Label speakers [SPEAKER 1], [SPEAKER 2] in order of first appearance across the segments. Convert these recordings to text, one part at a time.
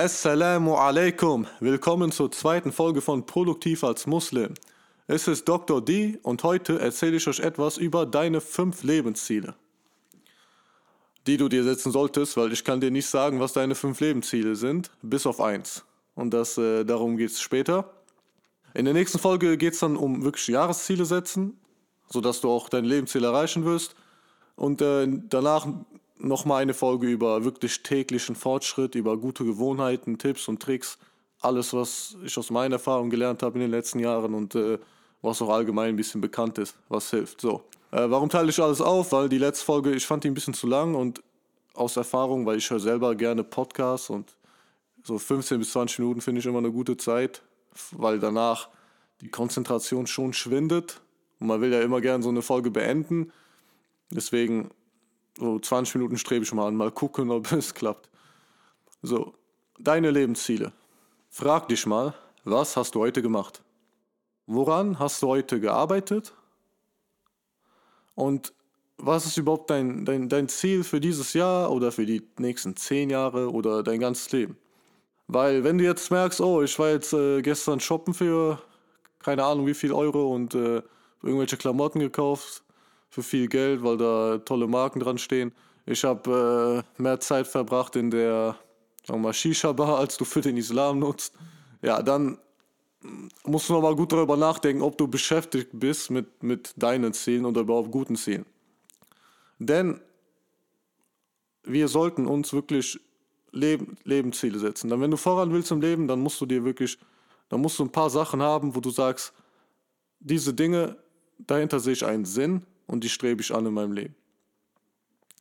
[SPEAKER 1] Assalamu alaikum. Willkommen zur zweiten Folge von Produktiv als Muslim. Es ist Dr. D und heute erzähle ich euch etwas über deine fünf Lebensziele, die du dir setzen solltest, weil ich kann dir nicht sagen, was deine fünf Lebensziele sind, bis auf eins. Und das, äh, darum geht es später. In der nächsten Folge geht es dann um wirklich Jahresziele setzen, sodass du auch dein Lebensziel erreichen wirst. Und äh, danach nochmal eine Folge über wirklich täglichen Fortschritt, über gute Gewohnheiten, Tipps und Tricks. Alles, was ich aus meiner Erfahrung gelernt habe in den letzten Jahren und äh, was auch allgemein ein bisschen bekannt ist, was hilft. So. Äh, warum teile ich alles auf? Weil die letzte Folge, ich fand die ein bisschen zu lang und aus Erfahrung, weil ich höre selber gerne Podcasts und so 15 bis 20 Minuten finde ich immer eine gute Zeit, weil danach die Konzentration schon schwindet und man will ja immer gerne so eine Folge beenden. Deswegen so 20 Minuten strebe ich mal an, mal gucken, ob es klappt. So, deine Lebensziele. Frag dich mal, was hast du heute gemacht? Woran hast du heute gearbeitet? Und was ist überhaupt dein, dein, dein Ziel für dieses Jahr oder für die nächsten zehn Jahre oder dein ganzes Leben? Weil wenn du jetzt merkst, oh, ich war jetzt äh, gestern shoppen für keine Ahnung wie viel Euro und äh, irgendwelche Klamotten gekauft, für viel Geld, weil da tolle Marken dran stehen. Ich habe äh, mehr Zeit verbracht in der Shisha-Bar, als du für den Islam nutzt. Ja, dann musst du nochmal gut darüber nachdenken, ob du beschäftigt bist mit, mit deinen Zielen oder überhaupt guten Zielen. Denn wir sollten uns wirklich Leben, Lebensziele setzen. Dann, wenn du voran willst im Leben, dann musst du dir wirklich, dann musst du ein paar Sachen haben, wo du sagst, diese Dinge, dahinter sehe ich einen Sinn und die strebe ich an in meinem Leben.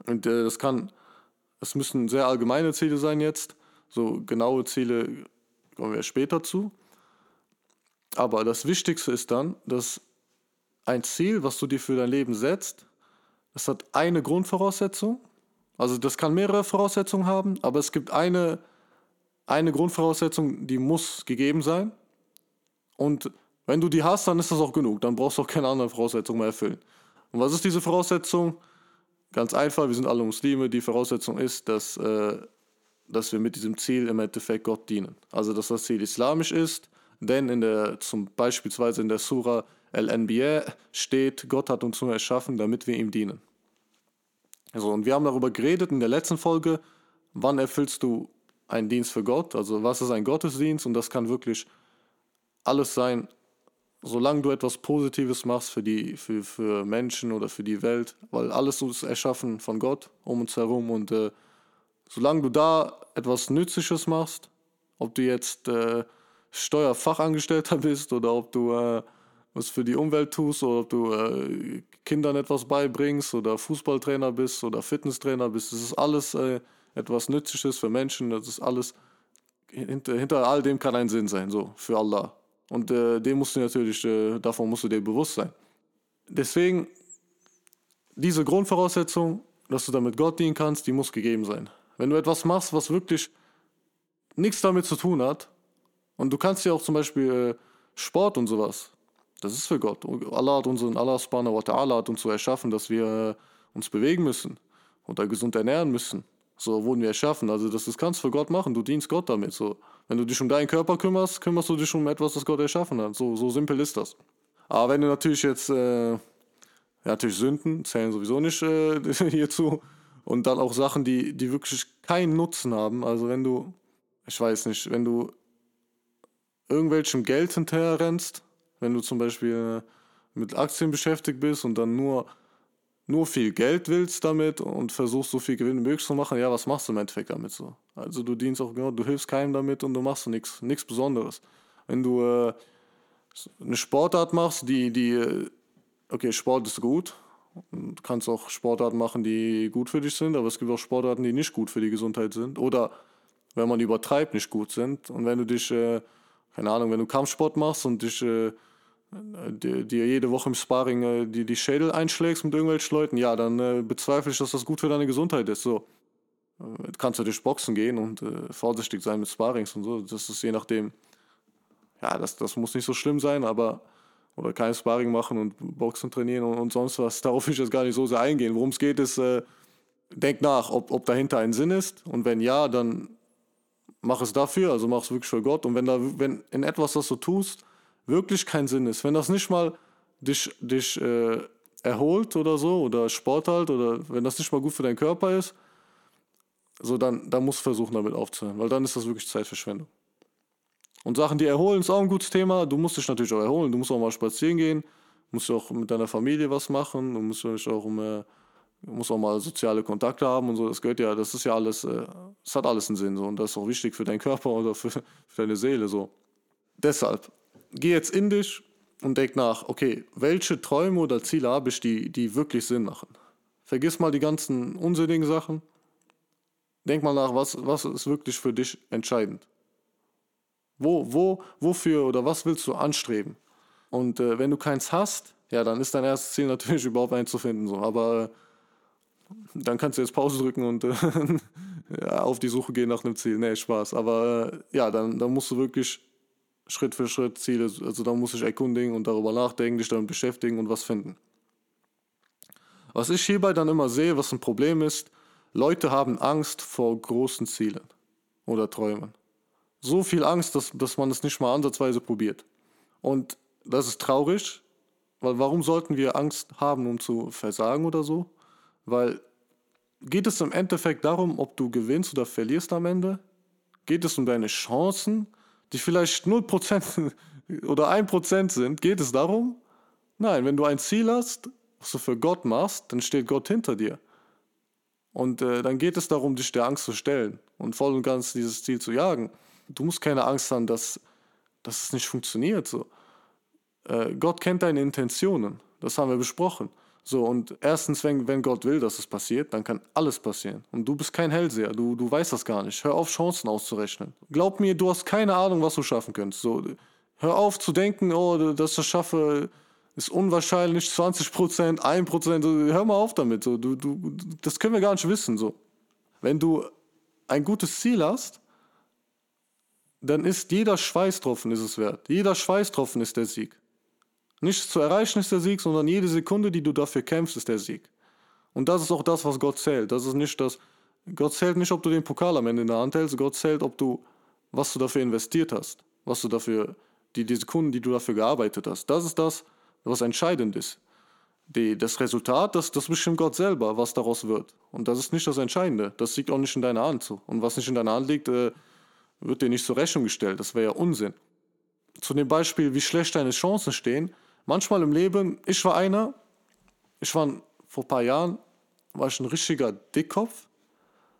[SPEAKER 1] Und äh, das kann, es müssen sehr allgemeine Ziele sein jetzt. So genaue Ziele kommen wir später zu. Aber das Wichtigste ist dann, dass ein Ziel, was du dir für dein Leben setzt, das hat eine Grundvoraussetzung. Also das kann mehrere Voraussetzungen haben, aber es gibt eine, eine Grundvoraussetzung, die muss gegeben sein. Und wenn du die hast, dann ist das auch genug. Dann brauchst du auch keine andere Voraussetzung mehr erfüllen. Und was ist diese Voraussetzung? Ganz einfach, wir sind alle Muslime. Die Voraussetzung ist, dass, äh, dass wir mit diesem Ziel im Endeffekt Gott dienen. Also, dass das Ziel islamisch ist, denn in der, zum beispielsweise in der Surah Al-Anbiya steht, Gott hat uns nur erschaffen, damit wir ihm dienen. Also, und wir haben darüber geredet in der letzten Folge, wann erfüllst du einen Dienst für Gott, also was ist ein Gottesdienst und das kann wirklich alles sein, solange du etwas Positives machst für, die, für, für Menschen oder für die Welt, weil alles ist erschaffen von Gott um uns herum und äh, solange du da etwas Nützliches machst, ob du jetzt äh, Steuerfachangestellter bist oder ob du äh, was für die Umwelt tust oder ob du äh, Kindern etwas beibringst oder Fußballtrainer bist oder Fitnesstrainer bist, das ist alles äh, etwas Nützliches für Menschen, das ist alles, hinter, hinter all dem kann ein Sinn sein, so, für Allah. Und äh, dem musst du natürlich, äh, davon musst du dir bewusst sein. Deswegen, diese Grundvoraussetzung, dass du damit Gott dienen kannst, die muss gegeben sein. Wenn du etwas machst, was wirklich nichts damit zu tun hat, und du kannst ja auch zum Beispiel äh, Sport und sowas, das ist für Gott. Allah hat unseren Allah subhanahu wa hat uns so erschaffen, dass wir äh, uns bewegen müssen oder gesund ernähren müssen. So wurden wir erschaffen. Also das, das kannst du für Gott machen. Du dienst Gott damit. So. Wenn du dich um deinen Körper kümmerst, kümmerst du dich um etwas, das Gott erschaffen hat. So, so simpel ist das. Aber wenn du natürlich jetzt, äh, ja, natürlich Sünden zählen sowieso nicht äh, hierzu. Und dann auch Sachen, die, die wirklich keinen Nutzen haben. Also wenn du, ich weiß nicht, wenn du irgendwelchem Geld hinterher rennst, wenn du zum Beispiel mit Aktien beschäftigt bist und dann nur nur viel Geld willst damit und versuchst so viel Gewinn wie möglich zu machen, ja, was machst du im Endeffekt damit so? Also du dienst auch genau, du hilfst keinem damit und du machst nichts, nichts Besonderes. Wenn du äh, eine Sportart machst, die, die, okay, Sport ist gut, du kannst auch Sportarten machen, die gut für dich sind, aber es gibt auch Sportarten, die nicht gut für die Gesundheit sind oder wenn man übertreibt, nicht gut sind. Und wenn du dich, äh, keine Ahnung, wenn du Kampfsport machst und dich äh, dir, dir jede Woche im Sparring äh, die, die Schädel einschlägst mit irgendwelchen Leuten, ja, dann äh, bezweifle ich, dass das gut für deine Gesundheit ist. So. Äh, kannst du durch Boxen gehen und äh, vorsichtig sein mit Sparrings und so. Das ist je nachdem, ja, das, das muss nicht so schlimm sein, aber oder kein Sparring machen und Boxen trainieren und, und sonst was. Darauf will ich jetzt gar nicht so sehr eingehen. Worum es geht, ist, äh, denk nach, ob, ob dahinter ein Sinn ist und wenn ja, dann mach es dafür, also mach es wirklich für Gott. Und wenn da, wenn in etwas, was du tust, wirklich keinen Sinn ist, wenn das nicht mal dich, dich äh, erholt oder so, oder Sport halt, oder wenn das nicht mal gut für deinen Körper ist, so dann, dann musst du versuchen, damit aufzuhören, weil dann ist das wirklich Zeitverschwendung. Und Sachen, die erholen, ist auch ein gutes Thema. Du musst dich natürlich auch erholen. Du musst auch mal spazieren gehen, musst auch mit deiner Familie was machen, du musst auch um, musst auch mal soziale Kontakte haben und so. Das gehört ja, das ist ja alles, äh, das hat alles einen Sinn so und das ist auch wichtig für deinen Körper oder für, für deine Seele so. Deshalb, geh jetzt in dich und denk nach, okay, welche Träume oder Ziele habe ich, die, die wirklich Sinn machen? Vergiss mal die ganzen unsinnigen Sachen. Denk mal nach, was, was ist wirklich für dich entscheidend? Wo, wo, wofür oder was willst du anstreben? Und äh, wenn du keins hast, ja, dann ist dein erstes Ziel natürlich überhaupt eins zu finden. So. Aber äh, dann kannst du jetzt Pause drücken und äh, ja, auf die Suche gehen nach einem Ziel. Nee, Spaß. Aber äh, ja, dann, dann musst du wirklich Schritt für Schritt Ziele, also da muss ich erkundigen und darüber nachdenken, dich damit beschäftigen und was finden. Was ich hierbei dann immer sehe, was ein Problem ist, Leute haben Angst vor großen Zielen oder Träumen. So viel Angst, dass, dass man es nicht mal ansatzweise probiert. Und das ist traurig, weil warum sollten wir Angst haben, um zu versagen oder so? Weil geht es im Endeffekt darum, ob du gewinnst oder verlierst am Ende? Geht es um deine Chancen? Die vielleicht 0% oder 1% sind, geht es darum? Nein, wenn du ein Ziel hast, was du für Gott machst, dann steht Gott hinter dir. Und äh, dann geht es darum, dich der Angst zu stellen und voll und ganz dieses Ziel zu jagen. Du musst keine Angst haben, dass, dass es nicht funktioniert. So. Äh, Gott kennt deine Intentionen, das haben wir besprochen. So, und erstens, wenn, wenn Gott will, dass es passiert, dann kann alles passieren. Und du bist kein Hellseher, du, du weißt das gar nicht. Hör auf, Chancen auszurechnen. Glaub mir, du hast keine Ahnung, was du schaffen könntest. So, hör auf zu denken, oh, dass ich das schaffe, ist unwahrscheinlich, 20 Prozent, 1 Prozent. Hör mal auf damit. So, du, du, das können wir gar nicht wissen. So. Wenn du ein gutes Ziel hast, dann ist jeder Schweißtropfen ist es wert. Jeder Schweißtropfen ist der Sieg. Nichts zu erreichen ist der Sieg, sondern jede Sekunde, die du dafür kämpfst, ist der Sieg. Und das ist auch das, was Gott zählt. Das ist nicht das. Gott zählt nicht, ob du den Pokal am Ende in der Hand hältst. Gott zählt, ob du, was du dafür investiert hast, was du dafür, die, die Sekunden, die du dafür gearbeitet hast. Das ist das, was entscheidend ist. Die, das Resultat, das, das bestimmt Gott selber, was daraus wird. Und das ist nicht das Entscheidende. Das liegt auch nicht in deiner Hand. Und was nicht in deiner Hand liegt, äh, wird dir nicht zur Rechnung gestellt. Das wäre ja Unsinn. Zu dem Beispiel, wie schlecht deine Chancen stehen, manchmal im Leben, ich war einer, ich war vor ein paar Jahren, war ich ein richtiger Dickkopf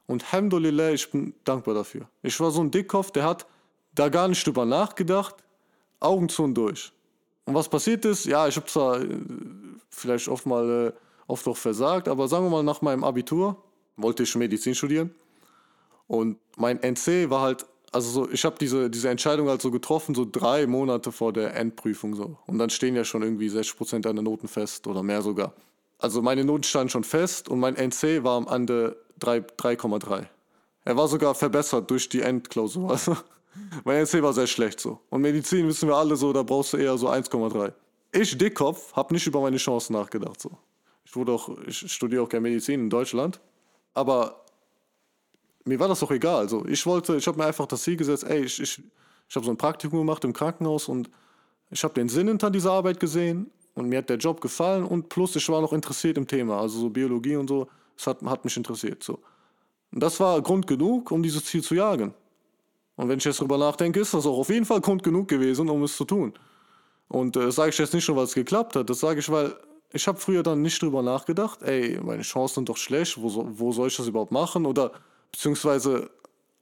[SPEAKER 1] und Alhamdulillah, ich bin dankbar dafür. Ich war so ein Dickkopf, der hat da gar nicht drüber nachgedacht, Augen zu und durch. Und was passiert ist, ja, ich habe zwar äh, vielleicht oft mal äh, oft auch versagt, aber sagen wir mal nach meinem Abitur wollte ich Medizin studieren und mein NC war halt also so, ich habe diese, diese Entscheidung halt so getroffen, so drei Monate vor der Endprüfung so. Und dann stehen ja schon irgendwie 60% deiner Noten fest oder mehr sogar. Also meine Noten standen schon fest und mein NC war am Ende 3,3. Er war sogar verbessert durch die Endklausur. Also mein NC war sehr schlecht so. Und Medizin wissen wir alle so, da brauchst du eher so 1,3. Ich, Dickkopf, habe nicht über meine Chancen nachgedacht so. Ich wurde auch, ich studiere auch gerne Medizin in Deutschland. Aber mir war das doch egal. Also ich wollte, ich habe mir einfach das Ziel gesetzt, ey, ich, ich, ich habe so ein Praktikum gemacht im Krankenhaus und ich habe den Sinn hinter dieser Arbeit gesehen und mir hat der Job gefallen und plus ich war noch interessiert im Thema, also so Biologie und so, das hat, hat mich interessiert. So. Und das war Grund genug, um dieses Ziel zu jagen. Und wenn ich jetzt drüber nachdenke, ist das auch auf jeden Fall Grund genug gewesen, um es zu tun. Und äh, das sage ich jetzt nicht nur, weil es geklappt hat, das sage ich, weil ich habe früher dann nicht drüber nachgedacht, ey, meine Chancen sind doch schlecht, wo, wo soll ich das überhaupt machen? Oder Beziehungsweise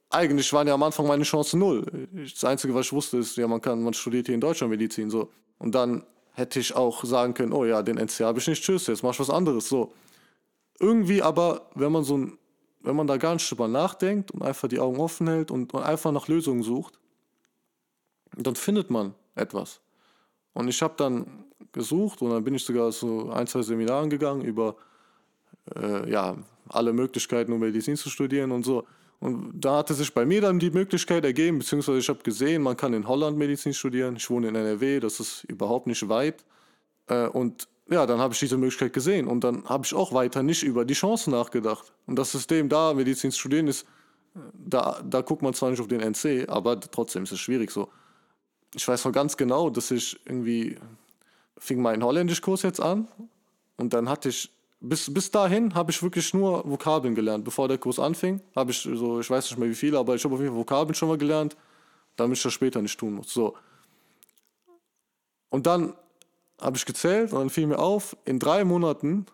[SPEAKER 1] eigentlich waren ja am Anfang meine Chancen null. Das Einzige, was ich wusste, ist, ja, man kann, man studiert hier in Deutschland Medizin so. Und dann hätte ich auch sagen können, oh ja, den NC habe ich nicht, tschüss, jetzt mach ich was anderes. So. Irgendwie aber, wenn man so ein, wenn man da gar nicht drüber nachdenkt und einfach die Augen offen hält und, und einfach nach Lösungen sucht, dann findet man etwas. Und ich habe dann gesucht und dann bin ich sogar zu ein, zwei Seminaren gegangen über äh, ja, alle Möglichkeiten, um Medizin zu studieren und so. Und da hatte sich bei mir dann die Möglichkeit ergeben, beziehungsweise ich habe gesehen, man kann in Holland Medizin studieren. Ich wohne in NRW, das ist überhaupt nicht weit. Äh, und ja, dann habe ich diese Möglichkeit gesehen und dann habe ich auch weiter nicht über die Chancen nachgedacht. Und das System da, Medizin zu studieren, ist Da, da guckt man zwar nicht auf den NC, aber trotzdem ist es schwierig so. Ich weiß noch ganz genau, dass ich irgendwie fing mein Holländischkurs jetzt an und dann hatte ich bis, bis dahin habe ich wirklich nur Vokabeln gelernt. Bevor der Kurs anfing, habe ich so, ich weiß nicht mehr wie viele, aber ich habe auf jeden Fall Vokabeln schon mal gelernt, damit ich das später nicht tun muss. So. Und dann habe ich gezählt und dann fiel mir auf, in drei Monaten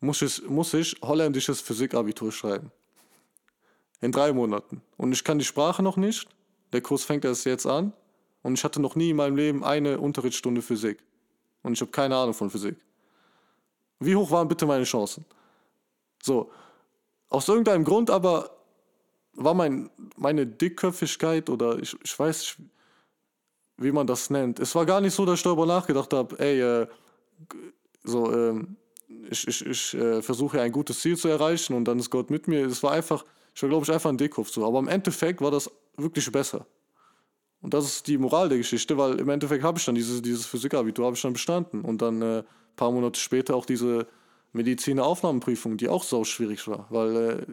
[SPEAKER 1] muss ich, muss ich holländisches Physikabitur schreiben. In drei Monaten. Und ich kann die Sprache noch nicht. Der Kurs fängt erst jetzt an. Und ich hatte noch nie in meinem Leben eine Unterrichtsstunde Physik. Und ich habe keine Ahnung von Physik. Wie hoch waren bitte meine Chancen? So, aus irgendeinem Grund aber war mein, meine Dickköpfigkeit oder ich, ich weiß nicht, wie man das nennt. Es war gar nicht so, dass ich darüber nachgedacht habe, ey, äh, so, äh, ich, ich, ich äh, versuche ein gutes Ziel zu erreichen und dann ist Gott mit mir. Es war einfach, ich war glaube ich einfach ein Dickkopf so. Aber im Endeffekt war das wirklich besser. Und das ist die Moral der Geschichte, weil im Endeffekt habe ich dann dieses, dieses Physikabitur habe ich dann bestanden und dann äh, paar Monate später auch diese Medizinaufnahmeprüfung, die auch sau schwierig war, weil äh,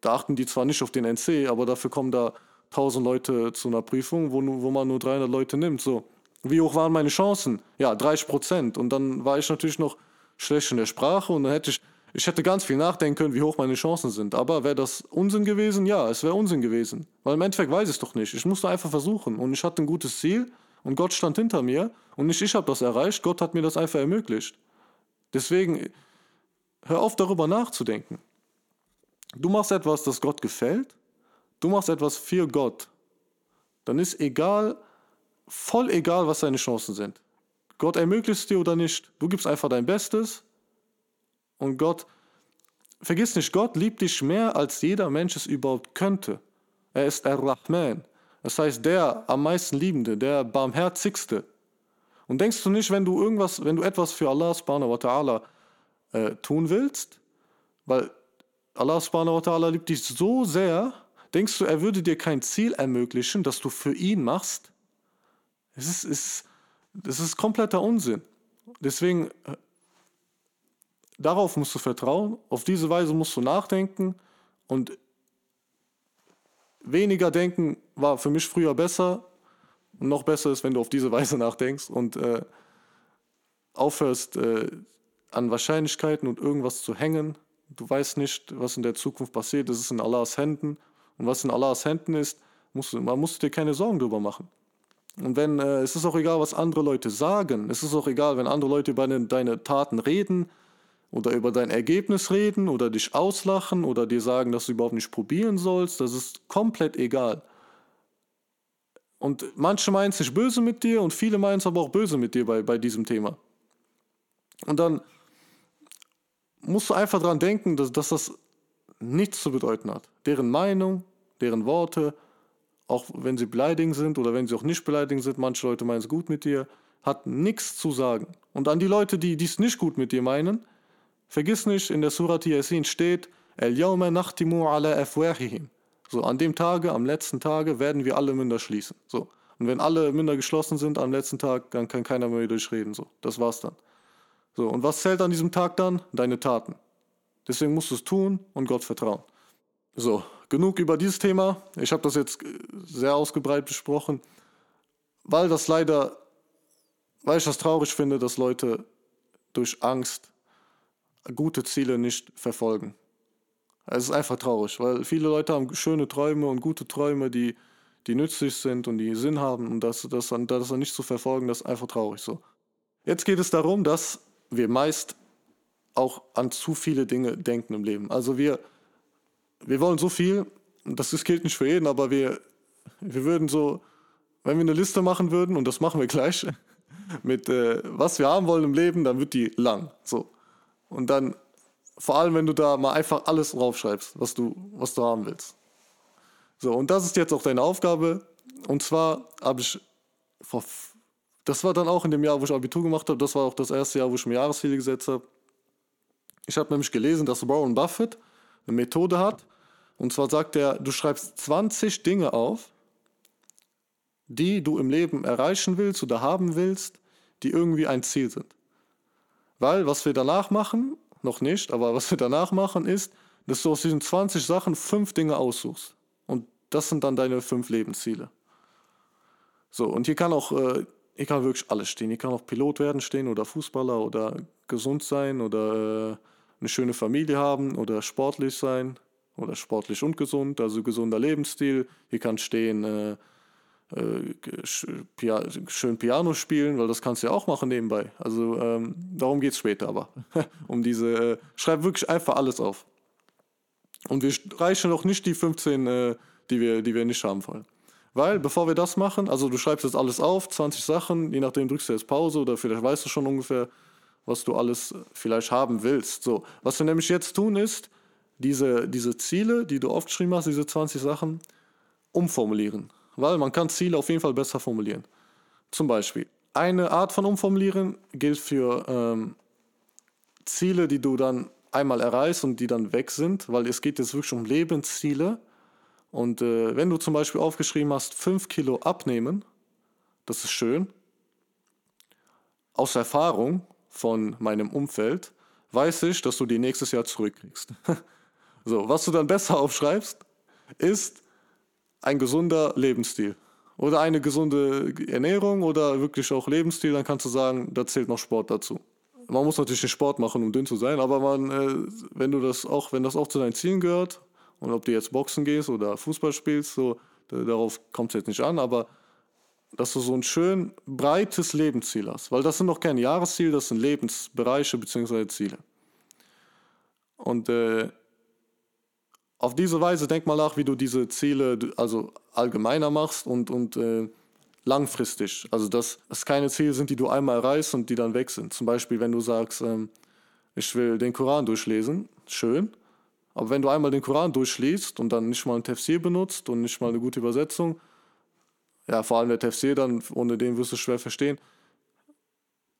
[SPEAKER 1] da achten die zwar nicht auf den NC, aber dafür kommen da 1000 Leute zu einer Prüfung, wo, wo man nur 300 Leute nimmt. So, wie hoch waren meine Chancen? Ja, 30 Prozent. Und dann war ich natürlich noch schlecht in der Sprache und dann hätte ich, ich hätte ganz viel nachdenken können, wie hoch meine Chancen sind. Aber wäre das Unsinn gewesen? Ja, es wäre Unsinn gewesen. Weil im Endeffekt weiß ich es doch nicht. Ich musste einfach versuchen und ich hatte ein gutes Ziel und Gott stand hinter mir und nicht ich habe das erreicht, Gott hat mir das einfach ermöglicht. Deswegen, hör auf darüber nachzudenken. Du machst etwas, das Gott gefällt du machst etwas für Gott, dann ist egal, voll egal, was deine Chancen sind. Gott ermöglicht es dir oder nicht. Du gibst einfach dein Bestes und Gott, vergiss nicht, Gott liebt dich mehr, als jeder Mensch es überhaupt könnte. Er ist Ar-Rahman. Das heißt, der am meisten Liebende, der barmherzigste. Und denkst du nicht, wenn du irgendwas, wenn du etwas für Allah subhanahu wa ta'ala äh, tun willst, weil Allah subhanahu wa ta'ala liebt dich so sehr, Denkst du, er würde dir kein Ziel ermöglichen, das du für ihn machst? Es ist, ist, das ist kompletter Unsinn. Deswegen, äh, darauf musst du vertrauen, auf diese Weise musst du nachdenken und weniger denken war für mich früher besser noch besser ist, wenn du auf diese Weise nachdenkst und äh, aufhörst, äh, an Wahrscheinlichkeiten und irgendwas zu hängen. Du weißt nicht, was in der Zukunft passiert. Es ist in Allahs Händen. Und was in Allahs Händen ist, musst du, man muss dir keine Sorgen drüber machen. Und wenn, äh, es ist auch egal, was andere Leute sagen. Es ist auch egal, wenn andere Leute über deine Taten reden oder über dein Ergebnis reden oder dich auslachen oder dir sagen, dass du überhaupt nicht probieren sollst. Das ist komplett egal. Und manche meinen es nicht böse mit dir und viele meinen es aber auch böse mit dir bei, bei diesem Thema. Und dann musst du einfach daran denken, dass, dass das nichts zu bedeuten hat. Deren Meinung, deren Worte, auch wenn sie beleidigend sind oder wenn sie auch nicht beleidigend sind, manche Leute meinen es gut mit dir, hat nichts zu sagen. Und an die Leute, die dies nicht gut mit dir meinen, vergiss nicht, in der Surat Yasin steht, El yawma nachtimu ala afwahihim. So, an dem Tage, am letzten Tage, werden wir alle Münder schließen. So. Und wenn alle Münder geschlossen sind am letzten Tag, dann kann keiner mehr durchreden. So, das war's dann. So, und was zählt an diesem Tag dann? Deine Taten. Deswegen musst du es tun und Gott vertrauen. So, genug über dieses Thema. Ich habe das jetzt sehr ausgebreitet besprochen, weil das leider, weil ich das traurig finde, dass Leute durch Angst gute Ziele nicht verfolgen. Es ist einfach traurig, weil viele Leute haben schöne Träume und gute Träume, die, die nützlich sind und die Sinn haben und das, das, das dann nicht zu verfolgen, das ist einfach traurig so. Jetzt geht es darum, dass wir meist auch an zu viele Dinge denken im Leben. Also wir, wir wollen so viel, das gilt nicht für jeden, aber wir, wir würden so, wenn wir eine Liste machen würden, und das machen wir gleich, mit äh, was wir haben wollen im Leben, dann wird die lang. So. Und dann, vor allem, wenn du da mal einfach alles draufschreibst, was du, was du haben willst. So, und das ist jetzt auch deine Aufgabe. Und zwar habe ich vor, das war dann auch in dem Jahr, wo ich Abitur gemacht habe, das war auch das erste Jahr, wo ich mir Jahresziele gesetzt habe. Ich habe nämlich gelesen, dass Warren Buffett eine Methode hat. Und zwar sagt er, du schreibst 20 Dinge auf, die du im Leben erreichen willst oder haben willst, die irgendwie ein Ziel sind. Weil was wir danach machen, noch nicht, aber was wir danach machen ist, dass du aus diesen 20 Sachen fünf Dinge aussuchst. Und das sind dann deine fünf Lebensziele. So, und hier kann auch, äh, hier kann wirklich alles stehen. Hier kann auch Pilot werden stehen oder Fußballer oder gesund sein oder äh, eine schöne Familie haben oder sportlich sein oder sportlich und gesund, also gesunder Lebensstil. Hier kann stehen, äh, schön Piano spielen, weil das kannst du ja auch machen nebenbei. Also ähm, darum geht es später aber. um diese, äh, schreib wirklich einfach alles auf. Und wir reichen noch nicht die 15, äh, die, wir, die wir nicht haben wollen. Weil, bevor wir das machen, also du schreibst jetzt alles auf, 20 Sachen, je nachdem drückst du jetzt Pause oder vielleicht weißt du schon ungefähr, was du alles vielleicht haben willst. So, was wir nämlich jetzt tun ist, diese, diese Ziele, die du aufgeschrieben hast, diese 20 Sachen, umformulieren. Weil man kann Ziele auf jeden Fall besser formulieren. Zum Beispiel, eine Art von Umformulieren gilt für ähm, Ziele, die du dann einmal erreichst und die dann weg sind, weil es geht jetzt wirklich um Lebensziele. Und äh, wenn du zum Beispiel aufgeschrieben hast, 5 Kilo abnehmen, das ist schön. Aus Erfahrung von meinem Umfeld weiß ich, dass du die nächstes Jahr zurückkriegst. so, was du dann besser aufschreibst, ist ein gesunder Lebensstil. Oder eine gesunde Ernährung oder wirklich auch Lebensstil, dann kannst du sagen, da zählt noch Sport dazu. Man muss natürlich den Sport machen, um dünn zu sein, aber man, äh, wenn du das auch, wenn das auch zu deinen Zielen gehört, und ob du jetzt Boxen gehst oder Fußball spielst, so, darauf kommt es jetzt nicht an, aber dass du so ein schön breites Lebensziel hast. Weil das sind noch kein Jahresziel, das sind Lebensbereiche bzw. Ziele. Und äh, auf diese Weise denk mal nach, wie du diese Ziele also allgemeiner machst und, und äh, langfristig. Also dass es keine Ziele sind, die du einmal erreichst und die dann weg sind. Zum Beispiel, wenn du sagst, ähm, ich will den Koran durchlesen, schön. Aber wenn du einmal den Koran durchliest und dann nicht mal ein Tafsir benutzt und nicht mal eine gute Übersetzung, ja, vor allem der Tafsir, dann ohne den wirst du schwer verstehen.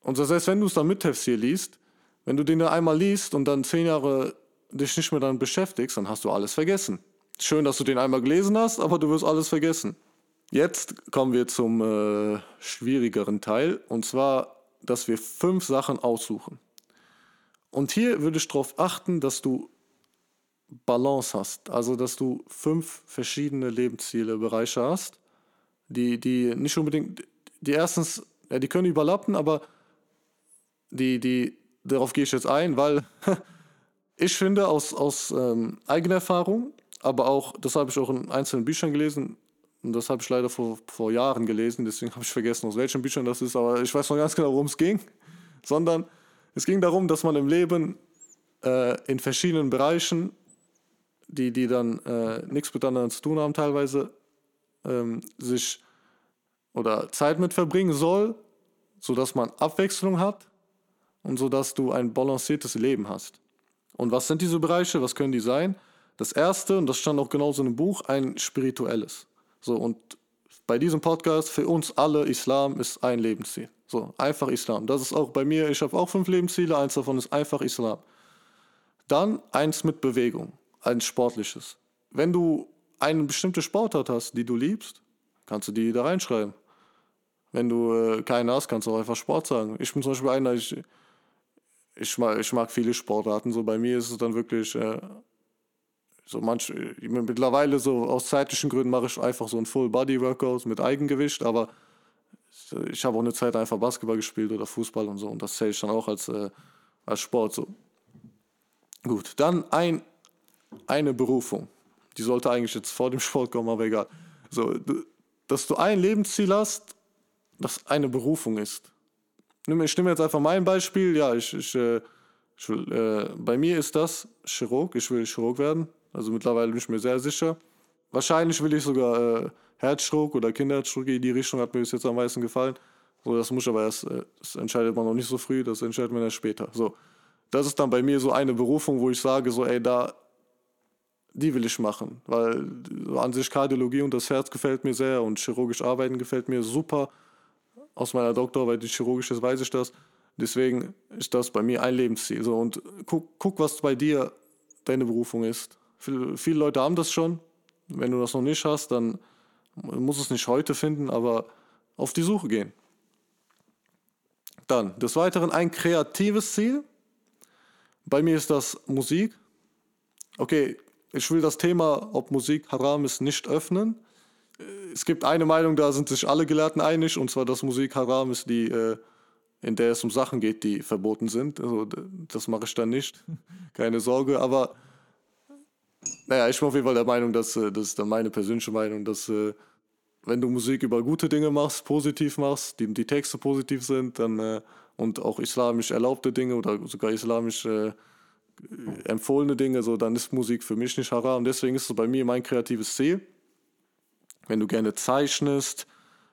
[SPEAKER 1] Und das heißt, wenn du es dann mit Tafsir liest, wenn du den dann einmal liest und dann zehn Jahre dich nicht mehr damit beschäftigst, dann hast du alles vergessen. Schön, dass du den einmal gelesen hast, aber du wirst alles vergessen. Jetzt kommen wir zum äh, schwierigeren Teil, und zwar, dass wir fünf Sachen aussuchen. Und hier würde ich darauf achten, dass du Balance hast, also dass du fünf verschiedene Lebensziele, Bereiche hast, die, die nicht unbedingt, die erstens, ja, die können überlappen, aber die, die, darauf gehe ich jetzt ein, weil ich finde aus, aus ähm, eigener Erfahrung, aber auch, das habe ich auch in einzelnen Büchern gelesen, und das habe ich leider vor, vor Jahren gelesen, deswegen habe ich vergessen, aus welchen Büchern das ist, aber ich weiß noch ganz genau, worum es ging. Sondern es ging darum, dass man im Leben äh, in verschiedenen Bereichen, die, die dann äh, nichts miteinander zu tun haben, teilweise ähm, sich oder Zeit mit verbringen soll, sodass man Abwechslung hat und sodass du ein balanciertes Leben hast. Und was sind diese Bereiche? Was können die sein? Das erste, und das stand auch genauso dem Buch, ein spirituelles. So, und bei diesem Podcast, für uns alle, Islam ist ein Lebensziel. So, einfach Islam. Das ist auch bei mir, ich habe auch fünf Lebensziele, eins davon ist einfach Islam. Dann eins mit Bewegung, ein sportliches. Wenn du eine bestimmte Sportart hast, die du liebst, kannst du die da reinschreiben. Wenn du äh, keine hast, kannst du auch einfach Sport sagen. Ich bin zum Beispiel einer, ich, ich, mag, ich mag viele Sportarten. So bei mir ist es dann wirklich äh, so manch, mittlerweile so aus zeitlichen Gründen mache ich einfach so ein Full-Body-Workout mit Eigengewicht, aber ich habe auch eine Zeit einfach Basketball gespielt oder Fußball und so und das zähle ich dann auch als, äh, als Sport so. Gut, dann ein, eine Berufung. Die sollte eigentlich jetzt vor dem Sport kommen, aber egal. So, dass du ein Lebensziel hast, das eine Berufung ist. Ich nehme jetzt einfach mein Beispiel. Ja, ich, ich, äh, ich will, äh, bei mir ist das Chirurg. Ich will Chirurg werden. Also mittlerweile bin ich mir sehr sicher. Wahrscheinlich will ich sogar äh, Herzchirurg oder Kinderchirurg. In die Richtung hat mir bis jetzt am meisten gefallen. So, das muss aber erst, äh, das entscheidet man noch nicht so früh, das entscheidet man erst später. So, das ist dann bei mir so eine Berufung, wo ich sage, so, ey, da, die will ich machen. Weil an sich Kardiologie und das Herz gefällt mir sehr und chirurgisch arbeiten gefällt mir super. Aus meiner Doktorarbeit, die chirurgisch ist, weiß ich das. Deswegen ist das bei mir ein Lebensziel. So, und guck, guck, was bei dir deine Berufung ist. Viele, viele Leute haben das schon. Wenn du das noch nicht hast, dann muss es nicht heute finden, aber auf die Suche gehen. Dann des Weiteren ein kreatives Ziel. Bei mir ist das Musik. Okay, ich will das Thema, ob Musik haram ist, nicht öffnen. Es gibt eine Meinung, da sind sich alle Gelehrten einig, und zwar, dass Musik haram ist, die, äh, in der es um Sachen geht, die verboten sind. Also, das mache ich dann nicht. Keine Sorge. Aber naja, ich bin auf jeden Fall der Meinung, dass, äh, das ist dann meine persönliche Meinung, dass äh, wenn du Musik über gute Dinge machst, positiv machst, die, die Texte positiv sind, dann äh, und auch islamisch erlaubte Dinge oder sogar islamisch äh, empfohlene Dinge, so dann ist Musik für mich nicht haram. Deswegen ist es bei mir mein kreatives Ziel. Wenn du gerne zeichnest,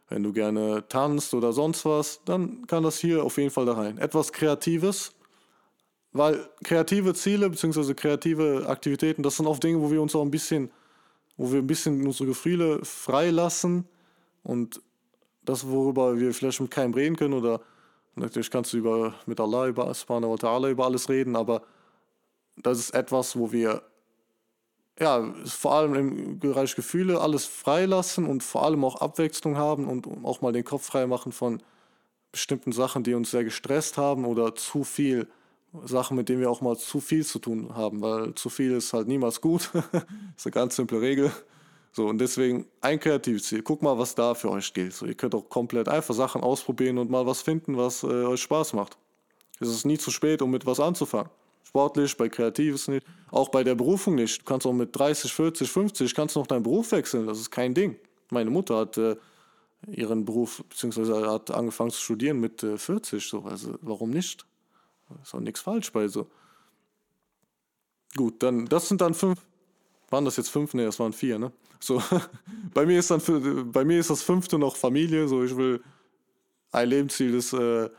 [SPEAKER 1] wenn du gerne tanzt oder sonst was, dann kann das hier auf jeden Fall da rein. Etwas Kreatives, weil kreative Ziele bzw. kreative Aktivitäten, das sind oft Dinge, wo wir uns auch ein bisschen, wo wir ein bisschen unsere Gefühle freilassen und das, worüber wir vielleicht mit keinem reden können oder natürlich kannst du über, mit Allah, über Subhanahu wa Ta'ala über alles reden, aber das ist etwas, wo wir ja, vor allem im Bereich Gefühle alles freilassen und vor allem auch Abwechslung haben und auch mal den Kopf frei machen von bestimmten Sachen, die uns sehr gestresst haben oder zu viel Sachen, mit denen wir auch mal zu viel zu tun haben, weil zu viel ist halt niemals gut. ist eine ganz simple Regel. So, und deswegen ein kreatives Ziel. Guck mal, was da für euch gilt. So, ihr könnt auch komplett einfach Sachen ausprobieren und mal was finden, was äh, euch Spaß macht. Es ist nie zu spät, um mit was anzufangen. Sportlich, bei Kreatives nicht. Auch bei der Berufung nicht. Du kannst auch mit 30, 40, 50, kannst noch deinen Beruf wechseln. Das ist kein Ding. Meine Mutter hat äh, ihren Beruf, beziehungsweise hat angefangen zu studieren mit äh, 40. So. Also, warum nicht? Ist auch nichts falsch bei so. Gut, dann, das sind dann fünf. Waren das jetzt fünf? Ne, das waren vier, ne? So, bei mir ist dann bei mir ist das fünfte noch Familie. So, ich will ein Lebensziel ist, äh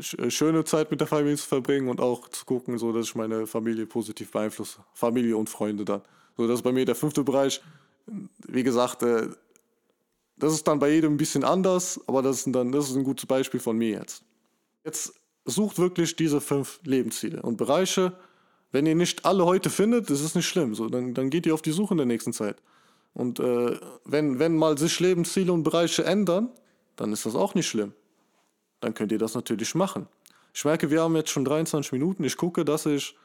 [SPEAKER 1] schöne Zeit mit der Familie zu verbringen und auch zu gucken, so dass ich meine Familie positiv beeinflusse. Familie und Freunde dann. So, das ist bei mir der fünfte Bereich. Wie gesagt, äh, das ist dann bei jedem ein bisschen anders, aber das ist, dann, das ist ein gutes Beispiel von mir jetzt. Jetzt sucht wirklich diese fünf Lebensziele und Bereiche. Wenn ihr nicht alle heute findet, das ist nicht schlimm. So, dann, dann geht ihr auf die Suche in der nächsten Zeit. Und äh, wenn, wenn mal sich Lebensziele und Bereiche ändern, dann ist das auch nicht schlimm. Dann könnt ihr das natürlich machen. Ich merke, wir haben jetzt schon 23 Minuten. Ich gucke, dass ich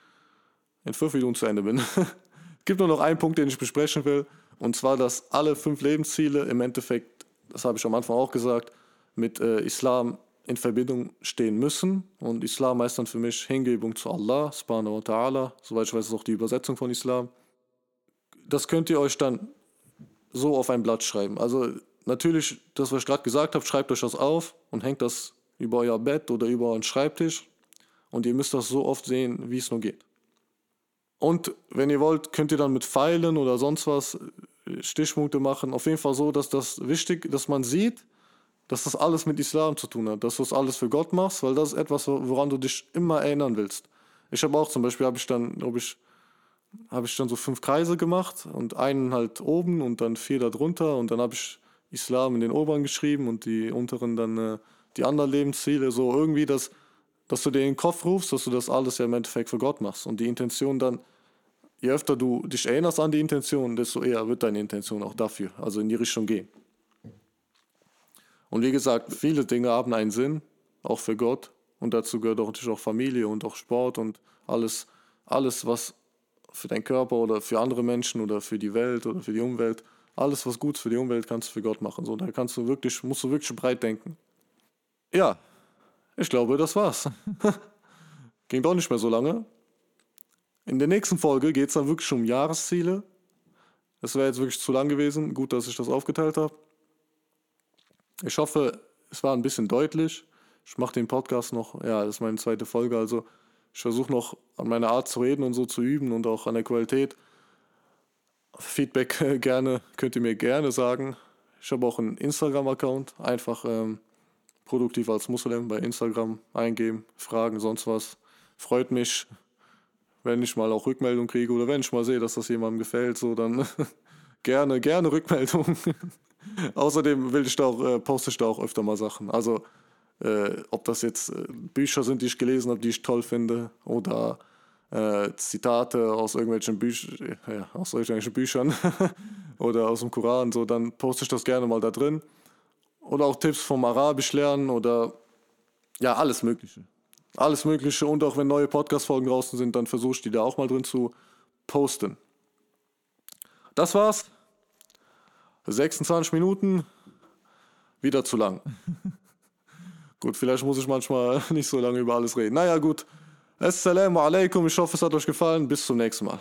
[SPEAKER 1] in fünf Minuten zu Ende bin. es gibt nur noch einen Punkt, den ich besprechen will. Und zwar, dass alle fünf Lebensziele im Endeffekt, das habe ich am Anfang auch gesagt, mit äh, Islam in Verbindung stehen müssen. Und Islam heißt dann für mich Hingebung zu Allah, subhanahu wa ta'ala. Soweit ich weiß, ist auch die Übersetzung von Islam. Das könnt ihr euch dann so auf ein Blatt schreiben. Also natürlich, das, was ich gerade gesagt habe, schreibt euch das auf und hängt das über euer Bett oder über euren Schreibtisch. Und ihr müsst das so oft sehen, wie es nur geht. Und wenn ihr wollt, könnt ihr dann mit Pfeilen oder sonst was äh, Stichpunkte machen. Auf jeden Fall so, dass das wichtig, dass man sieht, dass das alles mit Islam zu tun hat, dass du das alles für Gott machst, weil das ist etwas, woran du dich immer erinnern willst. Ich habe auch zum Beispiel, habe ich ich, habe ich dann so fünf Kreise gemacht und einen halt oben und dann vier da drunter und dann habe ich Islam in den oberen geschrieben und die unteren dann äh, die anderen Lebensziele, so irgendwie, dass, dass du dir in den Kopf rufst, dass du das alles ja im Endeffekt für Gott machst und die Intention dann, je öfter du dich erinnerst an die Intention, desto eher wird deine Intention auch dafür, also in die Richtung gehen. Und wie gesagt, viele Dinge haben einen Sinn, auch für Gott. Und dazu gehört auch natürlich auch Familie und auch Sport und alles, alles, was für deinen Körper oder für andere Menschen oder für die Welt oder für die Umwelt, alles, was gut für die Umwelt, kannst du für Gott machen. So, da kannst du wirklich, musst du wirklich breit denken. Ja, ich glaube, das war's. Ging doch nicht mehr so lange. In der nächsten Folge geht es dann wirklich um Jahresziele. Das wäre jetzt wirklich zu lang gewesen. Gut, dass ich das aufgeteilt habe. Ich hoffe, es war ein bisschen deutlich. Ich mache den Podcast noch, ja, das ist meine zweite Folge, also ich versuche noch an meiner Art zu reden und so zu üben und auch an der Qualität. Feedback gerne, könnt ihr mir gerne sagen. Ich habe auch einen Instagram-Account, einfach ähm, produktiv als Muslim bei Instagram eingeben, Fragen, sonst was. Freut mich, wenn ich mal auch Rückmeldung kriege oder wenn ich mal sehe, dass das jemandem gefällt, so dann gerne, gerne Rückmeldung. Außerdem will ich da auch, äh, poste ich da auch öfter mal Sachen. Also, äh, ob das jetzt äh, Bücher sind, die ich gelesen habe, die ich toll finde, oder äh, Zitate aus irgendwelchen, Büch ja, aus irgendwelchen Büchern oder aus dem Koran, so, dann poste ich das gerne mal da drin. Oder auch Tipps vom Arabisch lernen oder ja, alles Mögliche. Alles Mögliche und auch wenn neue Podcast-Folgen draußen sind, dann versuche ich die da auch mal drin zu posten. das war's. 26 Minuten, wieder zu lang. gut, vielleicht muss ich manchmal nicht so lange über alles reden. Naja, gut. Assalamu alaikum, ich hoffe, es hat euch gefallen. Bis zum nächsten Mal.